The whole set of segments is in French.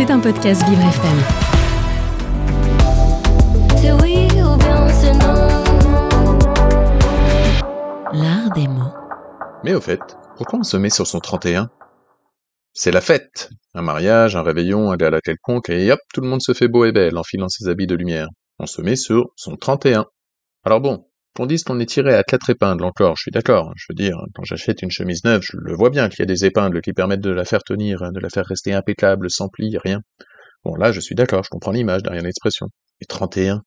C'est un podcast Vivre FM. L'art des mots. Mais au fait, pourquoi on se met sur son 31 C'est la fête Un mariage, un réveillon, un gala quelconque, et hop, tout le monde se fait beau et belle en filant ses habits de lumière. On se met sur son 31. Alors bon, qu'on dise qu'on est tiré à quatre épingles encore, je suis d'accord. Je veux dire, quand j'achète une chemise neuve, je le vois bien qu'il y a des épingles qui permettent de la faire tenir, de la faire rester impeccable, sans pli, rien. Bon là, je suis d'accord, je comprends l'image derrière l'expression. Et 31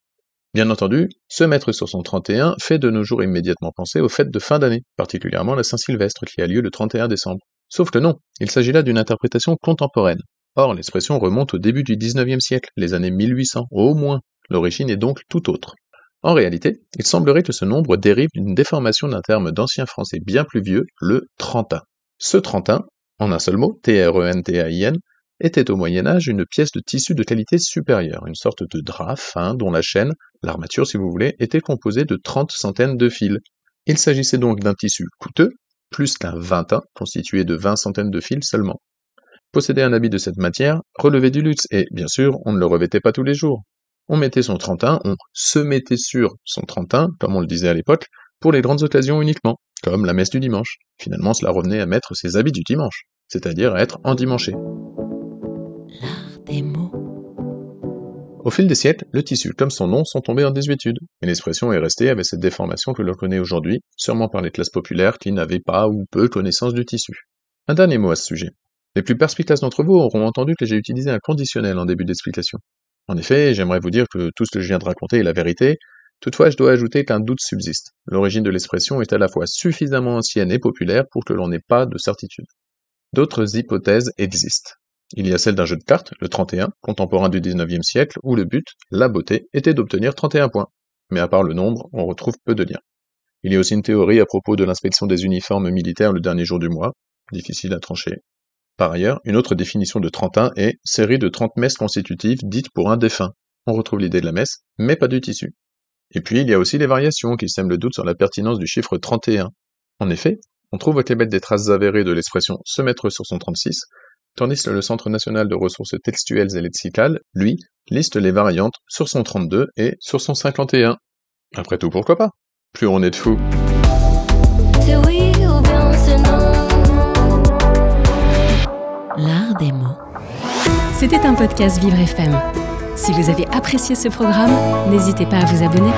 Bien entendu, se mettre sur son 31 fait de nos jours immédiatement penser aux fêtes de fin d'année, particulièrement la Saint-Sylvestre qui a lieu le 31 décembre. Sauf que non, il s'agit là d'une interprétation contemporaine. Or, l'expression remonte au début du 19e siècle, les années 1800, au moins. L'origine est donc tout autre. En réalité, il semblerait que ce nombre dérive d'une déformation d'un terme d'ancien français bien plus vieux, le trentin. Ce trentin, en un seul mot, T-R-E-N-T-A-I-N, était au Moyen Âge une pièce de tissu de qualité supérieure, une sorte de drap fin dont la chaîne, l'armature si vous voulez, était composée de trente centaines de fils. Il s'agissait donc d'un tissu coûteux, plus qu'un vintin, constitué de vingt centaines de fils seulement. Posséder un habit de cette matière relevait du luxe, et, bien sûr, on ne le revêtait pas tous les jours. On mettait son trentin, on se mettait sur son trentin, comme on le disait à l'époque, pour les grandes occasions uniquement, comme la messe du dimanche. Finalement, cela revenait à mettre ses habits du dimanche, c'est-à-dire à être endimanché. L'art des mots. Au fil des siècles, le tissu comme son nom sont tombés en désuétude, et l'expression est restée avec cette déformation que l'on connaît aujourd'hui, sûrement par les classes populaires qui n'avaient pas ou peu connaissance du tissu. Un dernier mot à ce sujet. Les plus perspicaces d'entre vous auront entendu que j'ai utilisé un conditionnel en début d'explication. En effet, j'aimerais vous dire que tout ce que je viens de raconter est la vérité, toutefois je dois ajouter qu'un doute subsiste. L'origine de l'expression est à la fois suffisamment ancienne et populaire pour que l'on n'ait pas de certitude. D'autres hypothèses existent. Il y a celle d'un jeu de cartes, le 31, contemporain du 19e siècle, où le but, la beauté, était d'obtenir 31 points. Mais à part le nombre, on retrouve peu de liens. Il y a aussi une théorie à propos de l'inspection des uniformes militaires le dernier jour du mois, difficile à trancher. Par ailleurs, une autre définition de 31 est série de 30 messes constitutives dites pour un défunt. On retrouve l'idée de la messe, mais pas du tissu. Et puis, il y a aussi les variations qui sèment le doute sur la pertinence du chiffre 31. En effet, on trouve au Québec des traces avérées de l'expression se mettre sur son 36, tandis que le Centre national de ressources textuelles et lexicales, lui, liste les variantes sur son 32 et sur son 51. Après tout, pourquoi pas? Plus on est de fous. Des mots. C'était un podcast Vivre FM. Si vous avez apprécié ce programme, n'hésitez pas à vous abonner.